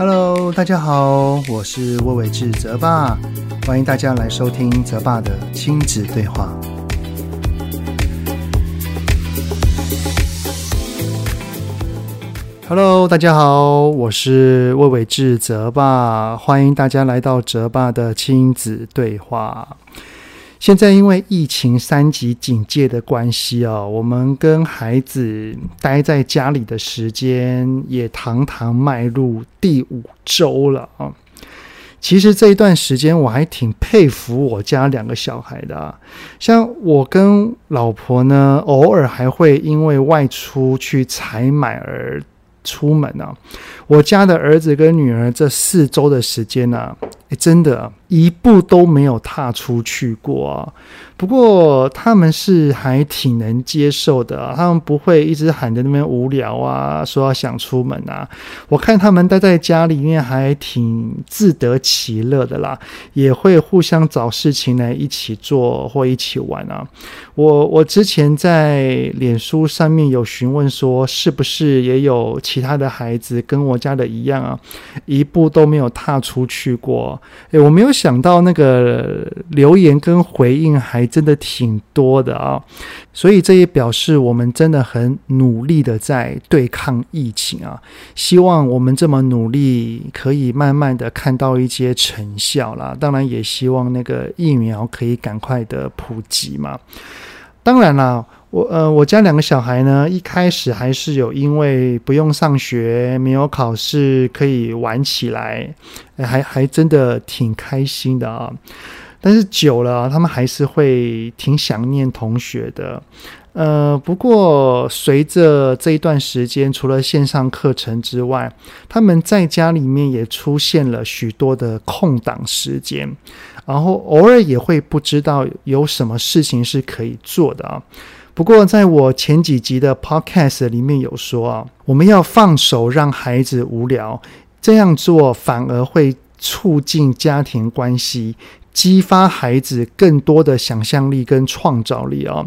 Hello，大家好，我是魏伟志泽爸，欢迎大家来收听泽爸的亲子对话。Hello，大家好，我是魏伟志泽爸，欢迎大家来到泽爸的亲子对话。现在因为疫情三级警戒的关系啊，我们跟孩子待在家里的时间也堂堂迈入第五周了啊。其实这一段时间我还挺佩服我家两个小孩的啊，像我跟老婆呢，偶尔还会因为外出去采买而出门啊。我家的儿子跟女儿这四周的时间呢，诶，真的。一步都没有踏出去过啊，不过他们是还挺能接受的，他们不会一直喊着那边无聊啊，说要想出门啊。我看他们待在家里面还挺自得其乐的啦，也会互相找事情来一起做或一起玩啊。我我之前在脸书上面有询问说，是不是也有其他的孩子跟我家的一样啊，一步都没有踏出去过？诶，我没有。想到那个留言跟回应还真的挺多的啊，所以这也表示我们真的很努力的在对抗疫情啊。希望我们这么努力，可以慢慢的看到一些成效啦。当然也希望那个疫苗可以赶快的普及嘛。当然啦。我呃，我家两个小孩呢，一开始还是有因为不用上学、没有考试，可以玩起来，还还真的挺开心的啊。但是久了，他们还是会挺想念同学的。呃，不过随着这一段时间，除了线上课程之外，他们在家里面也出现了许多的空档时间，然后偶尔也会不知道有什么事情是可以做的啊。不过，在我前几集的 Podcast 里面有说啊，我们要放手让孩子无聊，这样做反而会促进家庭关系，激发孩子更多的想象力跟创造力啊。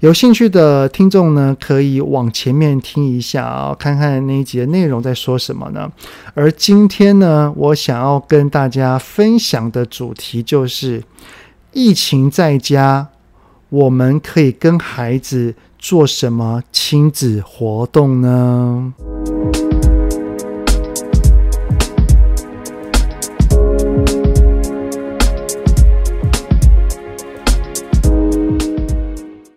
有兴趣的听众呢，可以往前面听一下啊，看看那一集的内容在说什么呢？而今天呢，我想要跟大家分享的主题就是疫情在家。我们可以跟孩子做什么亲子活动呢？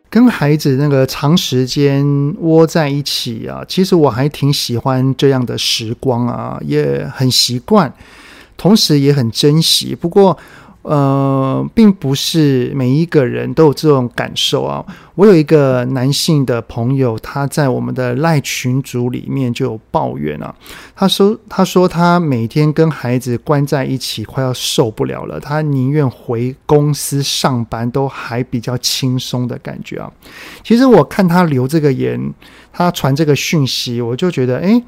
跟孩子那个长时间窝在一起啊，其实我还挺喜欢这样的时光啊，也很习惯，同时也很珍惜。不过，呃，并不是每一个人都有这种感受啊。我有一个男性的朋友，他在我们的赖群组里面就有抱怨啊。他说：“他说他每天跟孩子关在一起，快要受不了了。他宁愿回公司上班，都还比较轻松的感觉啊。”其实我看他留这个言，他传这个讯息，我就觉得，诶。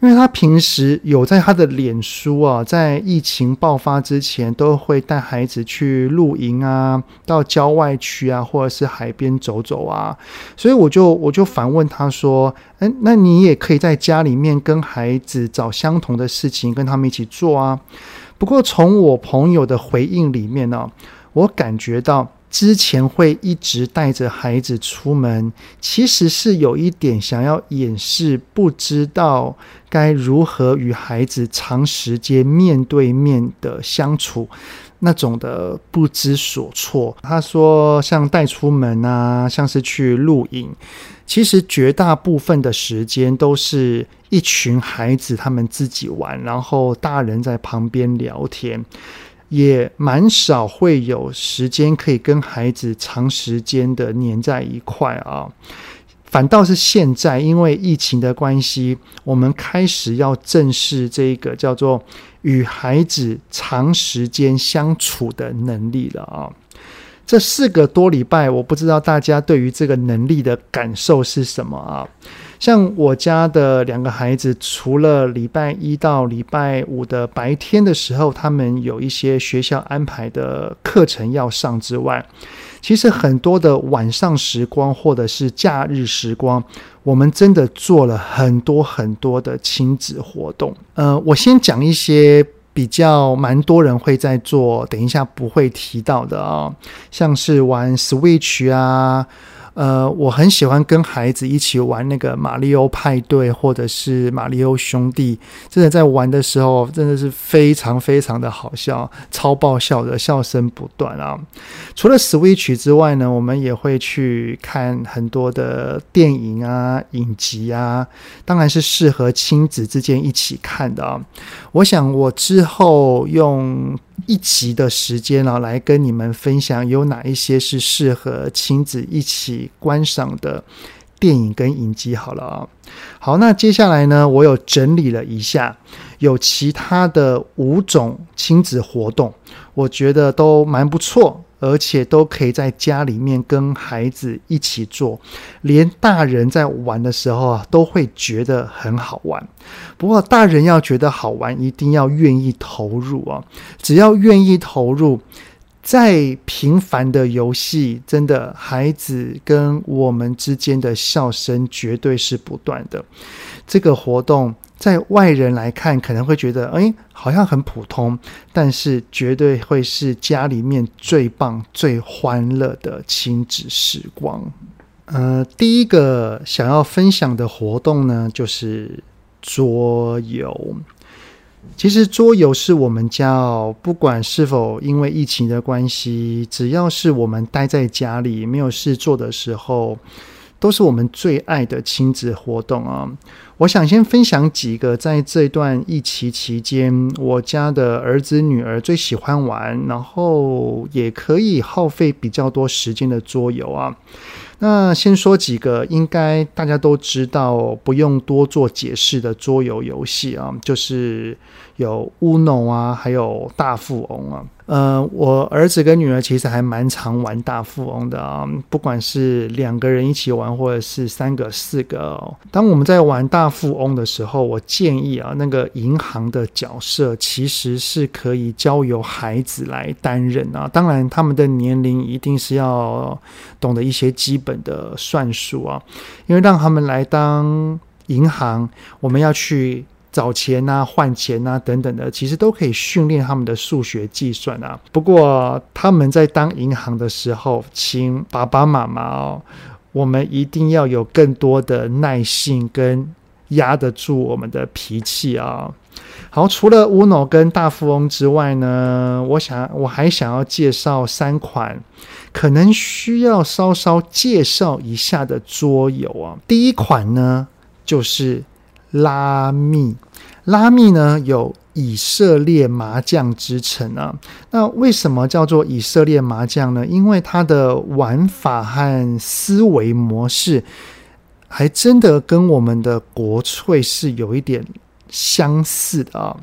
因为他平时有在他的脸书啊，在疫情爆发之前，都会带孩子去露营啊，到郊外去啊，或者是海边走走啊，所以我就我就反问他说：“诶，那你也可以在家里面跟孩子找相同的事情，跟他们一起做啊。”不过从我朋友的回应里面呢，我感觉到。之前会一直带着孩子出门，其实是有一点想要掩饰，不知道该如何与孩子长时间面对面的相处，那种的不知所措。他说，像带出门啊，像是去露营，其实绝大部分的时间都是一群孩子他们自己玩，然后大人在旁边聊天。也蛮少会有时间可以跟孩子长时间的黏在一块啊，反倒是现在因为疫情的关系，我们开始要正视这个叫做与孩子长时间相处的能力了啊。这四个多礼拜，我不知道大家对于这个能力的感受是什么啊？像我家的两个孩子，除了礼拜一到礼拜五的白天的时候，他们有一些学校安排的课程要上之外，其实很多的晚上时光或者是假日时光，我们真的做了很多很多的亲子活动。呃，我先讲一些比较蛮多人会在做，等一下不会提到的啊、像是玩 Switch 啊。呃，我很喜欢跟孩子一起玩那个马里奥派对，或者是马里奥兄弟。真的在玩的时候，真的是非常非常的好笑，超爆笑的，笑声不断啊！除了 Switch 之外呢，我们也会去看很多的电影啊、影集啊，当然是适合亲子之间一起看的啊。我想我之后用。一集的时间啊，来跟你们分享有哪一些是适合亲子一起观赏的电影跟影集。好了啊，好，那接下来呢，我有整理了一下，有其他的五种亲子活动，我觉得都蛮不错。而且都可以在家里面跟孩子一起做，连大人在玩的时候啊，都会觉得很好玩。不过，大人要觉得好玩，一定要愿意投入啊！只要愿意投入，再平凡的游戏，真的，孩子跟我们之间的笑声绝对是不断的。这个活动。在外人来看，可能会觉得，哎，好像很普通，但是绝对会是家里面最棒、最欢乐的亲子时光。呃，第一个想要分享的活动呢，就是桌游。其实桌游是我们家哦，不管是否因为疫情的关系，只要是我们待在家里没有事做的时候，都是我们最爱的亲子活动啊。我想先分享几个在这段疫情期间，我家的儿子女儿最喜欢玩，然后也可以耗费比较多时间的桌游啊。那先说几个应该大家都知道，不用多做解释的桌游游戏啊，就是有 Uno 啊，还有大富翁啊。呃，我儿子跟女儿其实还蛮常玩大富翁的啊，不管是两个人一起玩，或者是三个、四个哦。当我们在玩大富翁的时候，我建议啊，那个银行的角色其实是可以交由孩子来担任啊。当然，他们的年龄一定是要懂得一些基本的算术啊，因为让他们来当银行，我们要去。找钱啊，换钱啊，等等的，其实都可以训练他们的数学计算啊。不过他们在当银行的时候，请爸爸妈妈哦，我们一定要有更多的耐性跟压得住我们的脾气啊。好，除了 Uno 跟大富翁之外呢，我想我还想要介绍三款可能需要稍稍介绍一下的桌游啊。第一款呢，就是。拉密，拉密呢有以色列麻将之称啊。那为什么叫做以色列麻将呢？因为它的玩法和思维模式，还真的跟我们的国粹是有一点相似的啊。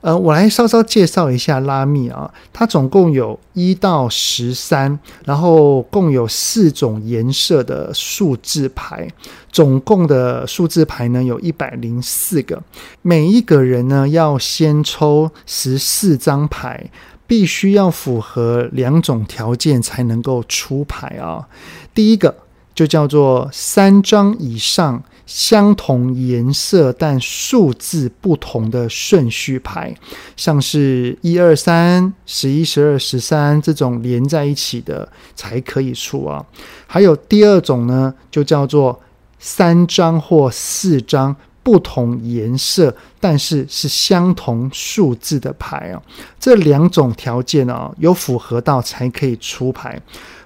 呃，我来稍稍介绍一下拉密啊，它总共有一到十三，然后共有四种颜色的数字牌，总共的数字牌呢有一百零四个，每一个人呢要先抽十四张牌，必须要符合两种条件才能够出牌啊。第一个就叫做三张以上。相同颜色但数字不同的顺序牌，像是一二三、十一、十二、十三这种连在一起的才可以出啊。还有第二种呢，就叫做三张或四张不同颜色但是是相同数字的牌啊。这两种条件啊，有符合到才可以出牌。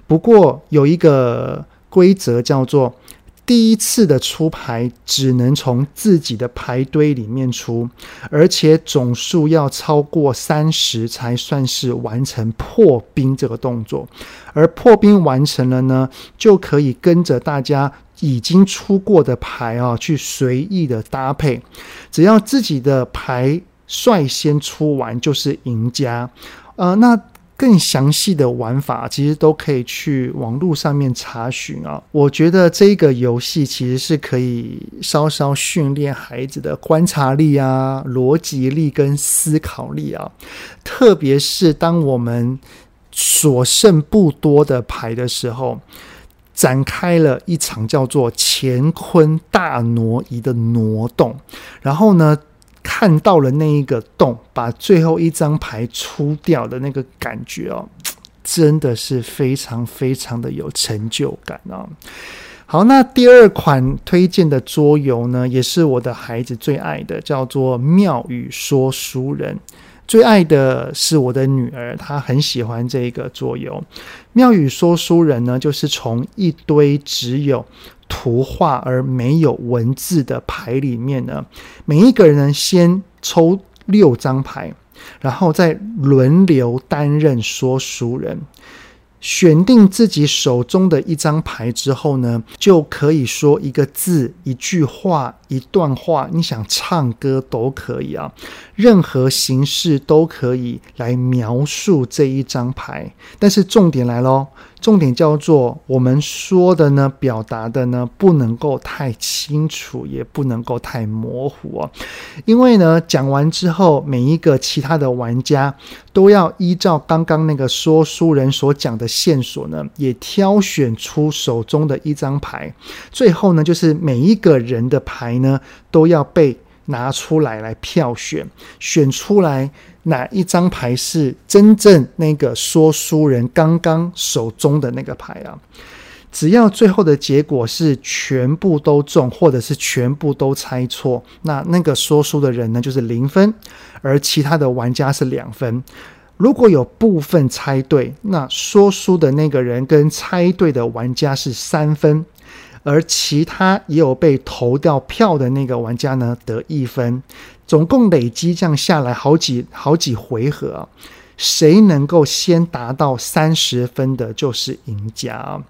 不过有一个规则叫做。第一次的出牌只能从自己的牌堆里面出，而且总数要超过三十才算是完成破冰这个动作。而破冰完成了呢，就可以跟着大家已经出过的牌啊去随意的搭配，只要自己的牌率先出完就是赢家。呃，那。更详细的玩法，其实都可以去网络上面查询啊。我觉得这个游戏其实是可以稍稍训练孩子的观察力啊、逻辑力跟思考力啊。特别是当我们所剩不多的牌的时候，展开了一场叫做乾坤大挪移的挪动，然后呢，看到了那一个洞，把最后一张牌出掉的那个感觉哦，真的是非常非常的有成就感哦。好，那第二款推荐的桌游呢，也是我的孩子最爱的，叫做《妙语说书人》。最爱的是我的女儿，她很喜欢这个桌游。《妙语说书人》呢，就是从一堆只有图画而没有文字的牌里面呢，每一个人呢先抽六张牌，然后再轮流担任说书人。选定自己手中的一张牌之后呢，就可以说一个字、一句话、一段话，你想唱歌都可以啊，任何形式都可以来描述这一张牌。但是重点来喽。重点叫做我们说的呢，表达的呢，不能够太清楚，也不能够太模糊哦。因为呢，讲完之后，每一个其他的玩家都要依照刚刚那个说书人所讲的线索呢，也挑选出手中的一张牌。最后呢，就是每一个人的牌呢，都要被拿出来来票选，选出来。哪一张牌是真正那个说书人刚刚手中的那个牌啊？只要最后的结果是全部都中，或者是全部都猜错，那那个说书的人呢，就是零分，而其他的玩家是两分。如果有部分猜对，那说书的那个人跟猜对的玩家是三分。而其他也有被投掉票的那个玩家呢，得一分，总共累积这样下来好几好几回合，谁能够先达到三十分的，就是赢家。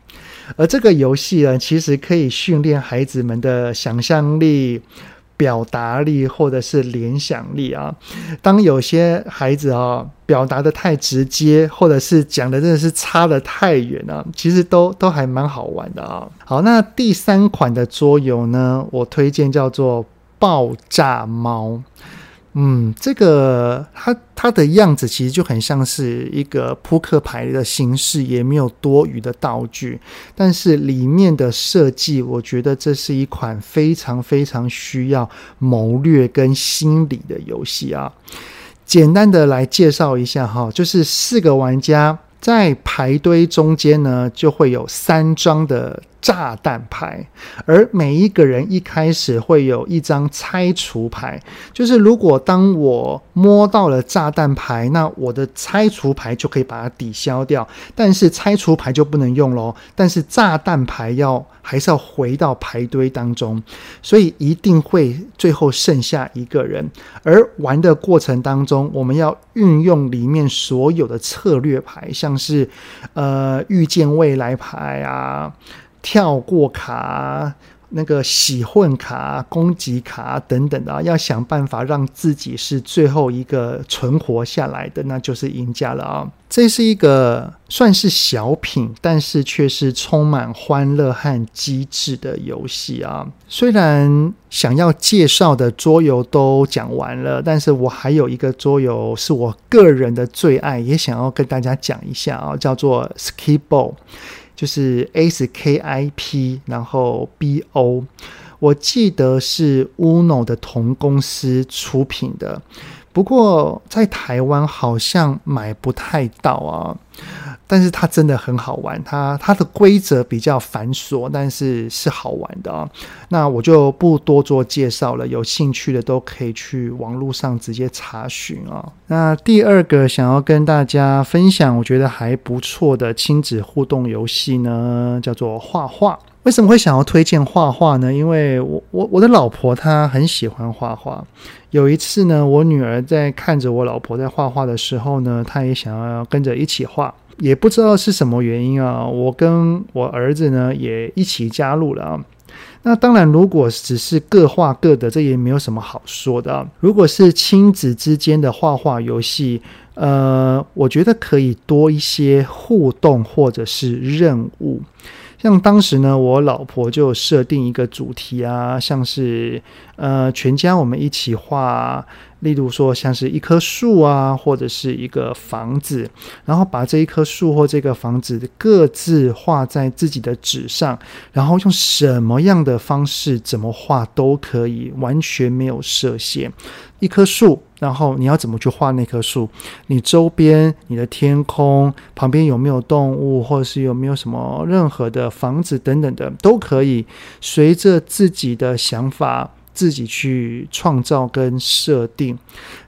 而这个游戏呢，其实可以训练孩子们的想象力。表达力或者是联想力啊，当有些孩子啊表达的太直接，或者是讲的真的是差得太远啊，其实都都还蛮好玩的啊。好，那第三款的桌游呢，我推荐叫做爆炸猫。嗯，这个它它的样子其实就很像是一个扑克牌的形式，也没有多余的道具，但是里面的设计，我觉得这是一款非常非常需要谋略跟心理的游戏啊。简单的来介绍一下哈，就是四个玩家在牌堆中间呢，就会有三张的。炸弹牌，而每一个人一开始会有一张拆除牌，就是如果当我摸到了炸弹牌，那我的拆除牌就可以把它抵消掉，但是拆除牌就不能用喽。但是炸弹牌要还是要回到牌堆当中，所以一定会最后剩下一个人。而玩的过程当中，我们要运用里面所有的策略牌，像是呃预见未来牌啊。跳过卡、那个洗混卡、攻击卡等等的啊，要想办法让自己是最后一个存活下来的，那就是赢家了啊！这是一个算是小品，但是却是充满欢乐和机智的游戏啊！虽然想要介绍的桌游都讲完了，但是我还有一个桌游是我个人的最爱，也想要跟大家讲一下啊，叫做 Skibo。就是 S K I P，然后 B O，我记得是 Uno 的同公司出品的，不过在台湾好像买不太到啊。但是它真的很好玩，它它的规则比较繁琐，但是是好玩的啊。那我就不多做介绍了，有兴趣的都可以去网络上直接查询啊。那第二个想要跟大家分享，我觉得还不错的亲子互动游戏呢，叫做画画。为什么会想要推荐画画呢？因为我我我的老婆她很喜欢画画。有一次呢，我女儿在看着我老婆在画画的时候呢，她也想要跟着一起画。也不知道是什么原因啊，我跟我儿子呢也一起加入了啊。那当然，如果只是各画各的，这也没有什么好说的啊。如果是亲子之间的画画游戏，呃，我觉得可以多一些互动或者是任务。像当时呢，我老婆就设定一个主题啊，像是呃，全家我们一起画例如说像是一棵树啊，或者是一个房子，然后把这一棵树或这个房子各自画在自己的纸上，然后用什么样的方式怎么画都可以，完全没有设限。一棵树，然后你要怎么去画那棵树？你周边、你的天空旁边有没有动物，或者是有没有什么任何的房子等等的，都可以随着自己的想法自己去创造跟设定。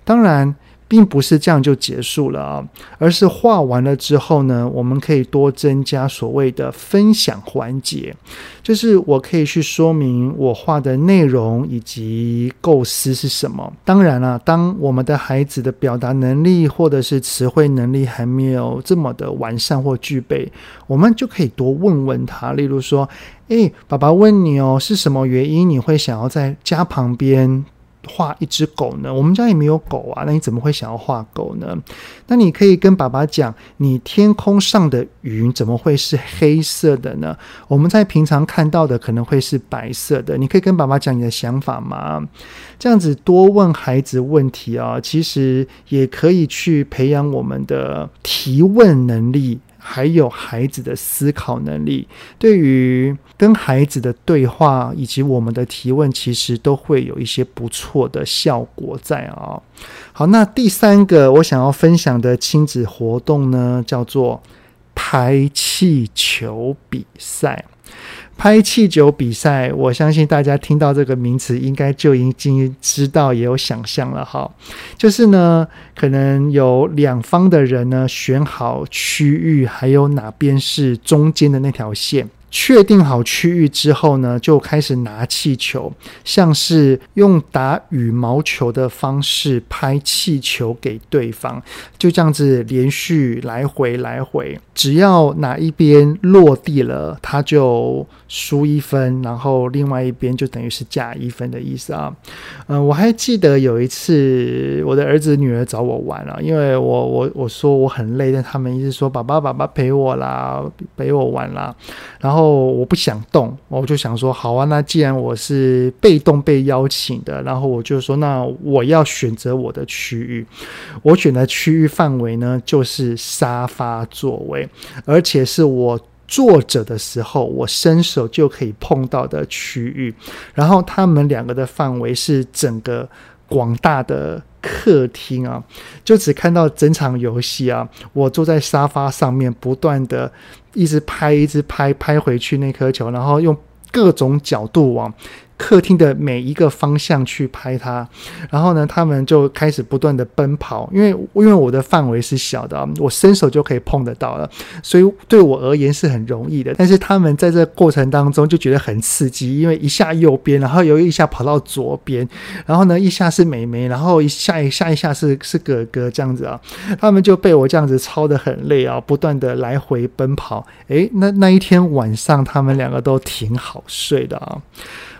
当然。并不是这样就结束了啊，而是画完了之后呢，我们可以多增加所谓的分享环节，就是我可以去说明我画的内容以及构思是什么。当然了，当我们的孩子的表达能力或者是词汇能力还没有这么的完善或具备，我们就可以多问问他，例如说：“诶，爸爸问你哦，是什么原因你会想要在家旁边？”画一只狗呢？我们家也没有狗啊，那你怎么会想要画狗呢？那你可以跟爸爸讲，你天空上的云怎么会是黑色的呢？我们在平常看到的可能会是白色的。你可以跟爸爸讲你的想法吗？这样子多问孩子问题啊，其实也可以去培养我们的提问能力。还有孩子的思考能力，对于跟孩子的对话以及我们的提问，其实都会有一些不错的效果在啊。好，那第三个我想要分享的亲子活动呢，叫做排气球比赛。拍气球比赛，我相信大家听到这个名词，应该就已经知道，也有想象了哈。就是呢，可能有两方的人呢，选好区域，还有哪边是中间的那条线。确定好区域之后呢，就开始拿气球，像是用打羽毛球的方式拍气球给对方，就这样子连续来回来回，只要哪一边落地了，他就输一分，然后另外一边就等于是加一分的意思啊。嗯、我还记得有一次我的儿子女儿找我玩了，因为我我我说我很累，但他们一直说爸爸爸爸陪我啦，陪我玩啦，然后。哦，我不想动，我就想说，好啊，那既然我是被动被邀请的，然后我就说，那我要选择我的区域，我选的区域范围呢，就是沙发座位，而且是我坐着的时候，我伸手就可以碰到的区域。然后他们两个的范围是整个广大的客厅啊，就只看到整场游戏啊，我坐在沙发上面，不断的。一直拍，一直拍，拍回去那颗球，然后用各种角度往客厅的每一个方向去拍它，然后呢，他们就开始不断的奔跑，因为因为我的范围是小的，我伸手就可以碰得到了，所以对我而言是很容易的。但是他们在这过程当中就觉得很刺激，因为一下右边，然后又一下跑到左边，然后呢，一下是妹妹，然后一下一下一下是是哥哥这样子啊，他们就被我这样子操得很累啊，不断的来回奔跑。诶，那那一天晚上他们两个都挺好睡的啊。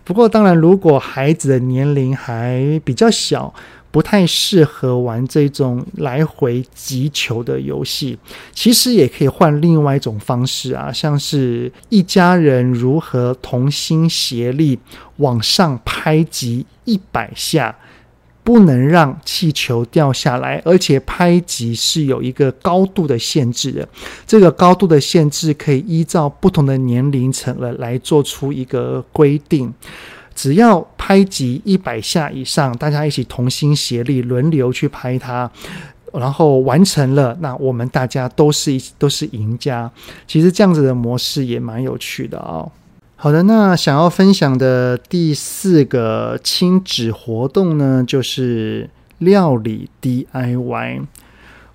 不过，当然，如果孩子的年龄还比较小，不太适合玩这种来回击球的游戏，其实也可以换另外一种方式啊，像是一家人如何同心协力往上拍击一百下。不能让气球掉下来，而且拍击是有一个高度的限制的。这个高度的限制可以依照不同的年龄层了来做出一个规定。只要拍击一百下以上，大家一起同心协力轮流去拍它，然后完成了，那我们大家都是一都是赢家。其实这样子的模式也蛮有趣的哦。好的，那想要分享的第四个亲子活动呢，就是料理 DIY。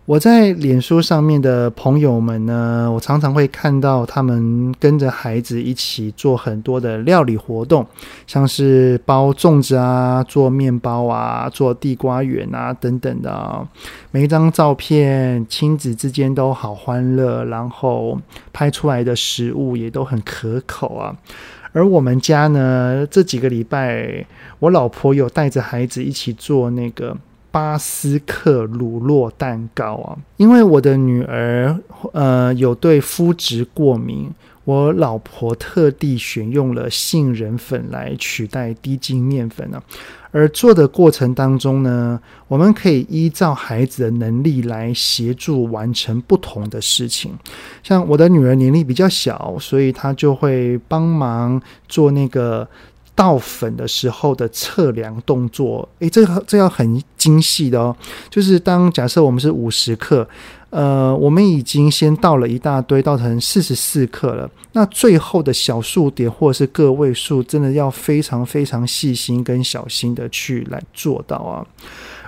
我在脸书上面的朋友们呢，我常常会看到他们跟着孩子一起做很多的料理活动，像是包粽子啊、做面包啊、做地瓜圆啊等等的啊。每一张照片，亲子之间都好欢乐，然后拍出来的食物也都很可口啊。而我们家呢，这几个礼拜，我老婆有带着孩子一起做那个。巴斯克乳酪蛋糕啊，因为我的女儿呃有对麸质过敏，我老婆特地选用了杏仁粉来取代低筋面粉呢。而做的过程当中呢，我们可以依照孩子的能力来协助完成不同的事情。像我的女儿年龄比较小，所以她就会帮忙做那个倒粉的时候的测量动作。诶，这个这要很精细的哦。就是当假设我们是五十克。呃，我们已经先倒了一大堆，倒成四十四克了。那最后的小数点或者是个位数，真的要非常非常细心跟小心的去来做到啊。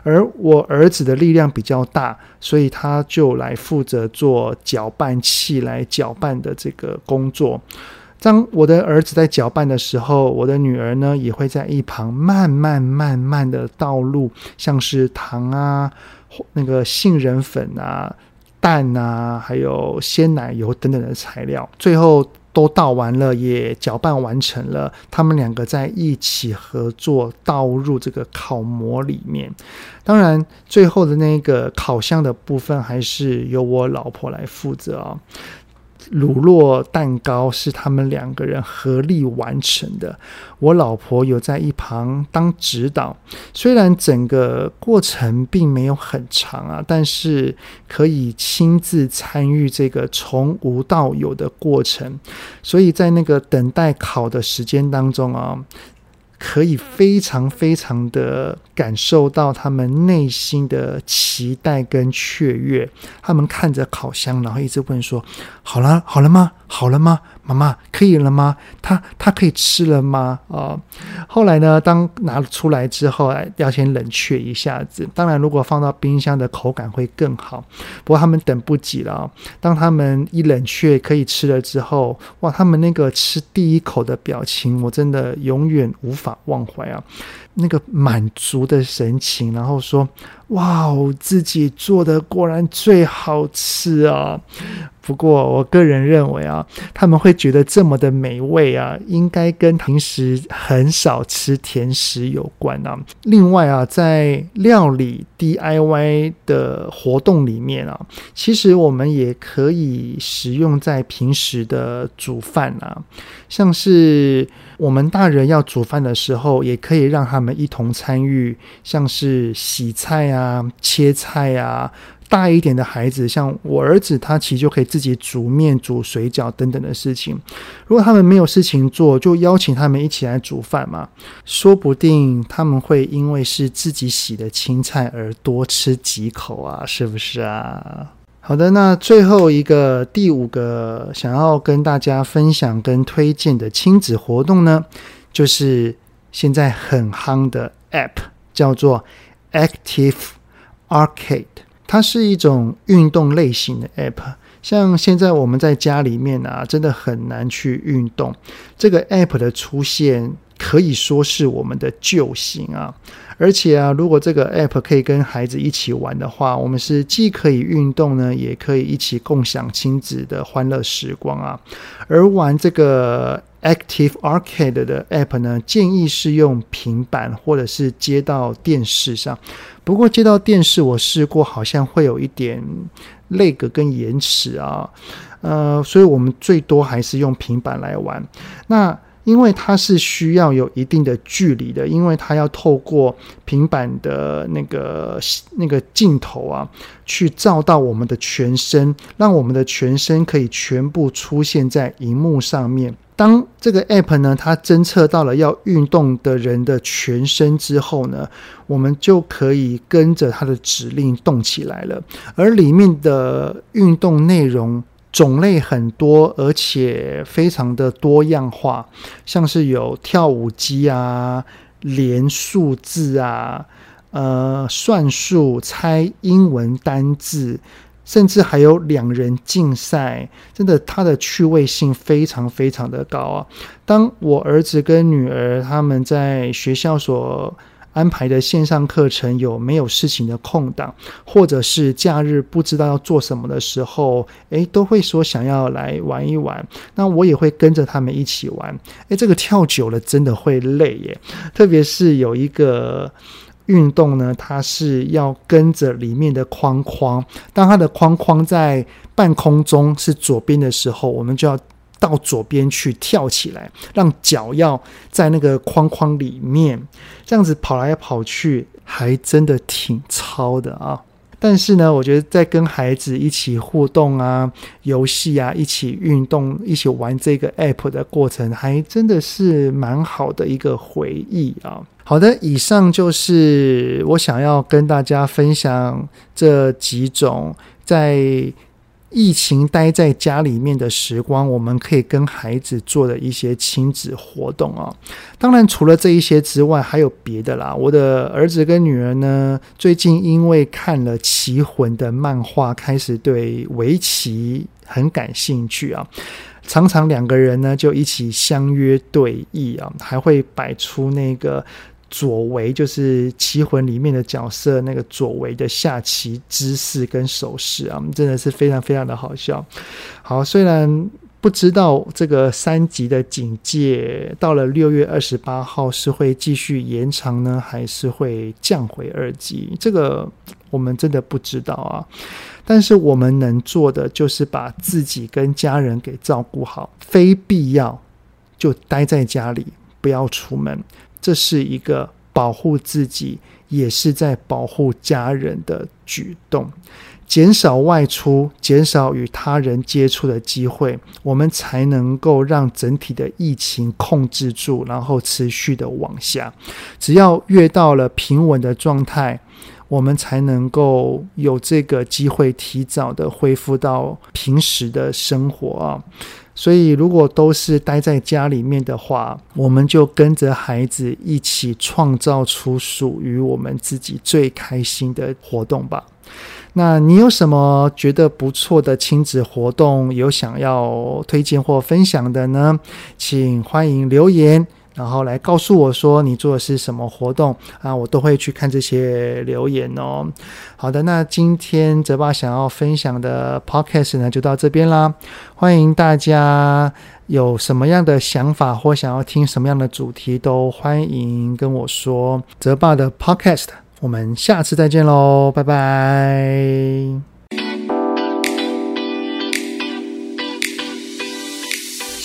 而我儿子的力量比较大，所以他就来负责做搅拌器来搅拌的这个工作。当我的儿子在搅拌的时候，我的女儿呢也会在一旁慢慢慢慢的倒入，像是糖啊、那个杏仁粉啊。蛋啊，还有鲜奶油等等的材料，最后都倒完了，也搅拌完成了。他们两个在一起合作，倒入这个烤模里面。当然，最后的那个烤箱的部分，还是由我老婆来负责啊。乳酪蛋糕是他们两个人合力完成的，我老婆有在一旁当指导。虽然整个过程并没有很长啊，但是可以亲自参与这个从无到有的过程，所以在那个等待烤的时间当中啊。可以非常非常的感受到他们内心的期待跟雀跃，他们看着烤箱，然后一直问说：“好了，好了吗？好了吗？”妈妈可以了吗？他他可以吃了吗？啊、后来呢？当拿出来之后，要先冷却一下子。当然，如果放到冰箱的口感会更好。不过他们等不及了。当他们一冷却可以吃了之后，哇！他们那个吃第一口的表情，我真的永远无法忘怀啊！那个满足的神情，然后说：“哇哦，自己做的果然最好吃啊！”不过，我个人认为啊，他们会觉得这么的美味啊，应该跟平时很少吃甜食有关啊。另外啊，在料理 DIY 的活动里面啊，其实我们也可以使用在平时的煮饭啊，像是我们大人要煮饭的时候，也可以让他们一同参与，像是洗菜啊、切菜啊。大一点的孩子，像我儿子，他其实就可以自己煮面、煮水饺等等的事情。如果他们没有事情做，就邀请他们一起来煮饭嘛。说不定他们会因为是自己洗的青菜而多吃几口啊，是不是啊？好的，那最后一个第五个想要跟大家分享跟推荐的亲子活动呢，就是现在很夯的 App，叫做 Active Arcade。它是一种运动类型的 App，像现在我们在家里面啊，真的很难去运动。这个 App 的出现可以说是我们的救星啊！而且啊，如果这个 App 可以跟孩子一起玩的话，我们是既可以运动呢，也可以一起共享亲子的欢乐时光啊。而玩这个 Active Arcade 的 App 呢，建议是用平板或者是接到电视上。不过接到电视我试过，好像会有一点 lag 跟延迟啊，呃，所以我们最多还是用平板来玩。那因为它是需要有一定的距离的，因为它要透过平板的那个那个镜头啊，去照到我们的全身，让我们的全身可以全部出现在荧幕上面。当这个 app 呢，它侦测到了要运动的人的全身之后呢，我们就可以跟着它的指令动起来了。而里面的运动内容种类很多，而且非常的多样化，像是有跳舞机啊、连数字啊、呃算术、猜英文单字。甚至还有两人竞赛，真的，它的趣味性非常非常的高啊！当我儿子跟女儿他们在学校所安排的线上课程有没有事情的空档，或者是假日不知道要做什么的时候，诶，都会说想要来玩一玩。那我也会跟着他们一起玩。诶，这个跳久了真的会累耶，特别是有一个。运动呢，它是要跟着里面的框框。当它的框框在半空中是左边的时候，我们就要到左边去跳起来，让脚要在那个框框里面，这样子跑来跑去，还真的挺操的啊。但是呢，我觉得在跟孩子一起互动啊、游戏啊、一起运动、一起玩这个 app 的过程，还真的是蛮好的一个回忆啊。好的，以上就是我想要跟大家分享这几种在。疫情待在家里面的时光，我们可以跟孩子做的一些亲子活动啊。当然，除了这一些之外，还有别的啦。我的儿子跟女儿呢，最近因为看了《棋魂》的漫画，开始对围棋很感兴趣啊。常常两个人呢就一起相约对弈啊，还会摆出那个。左为就是棋魂里面的角色，那个左为的下棋姿势跟手势啊，真的是非常非常的好笑。好，虽然不知道这个三级的警戒到了六月二十八号是会继续延长呢，还是会降回二级？这个我们真的不知道啊。但是我们能做的就是把自己跟家人给照顾好，非必要就待在家里，不要出门。这是一个保护自己，也是在保护家人的举动。减少外出，减少与他人接触的机会，我们才能够让整体的疫情控制住，然后持续的往下。只要越到了平稳的状态，我们才能够有这个机会提早的恢复到平时的生活啊。所以，如果都是待在家里面的话，我们就跟着孩子一起创造出属于我们自己最开心的活动吧。那你有什么觉得不错的亲子活动，有想要推荐或分享的呢？请欢迎留言。然后来告诉我说你做的是什么活动啊，我都会去看这些留言哦。好的，那今天泽爸想要分享的 podcast 呢，就到这边啦。欢迎大家有什么样的想法或想要听什么样的主题，都欢迎跟我说。泽爸的 podcast，我们下次再见喽，拜拜。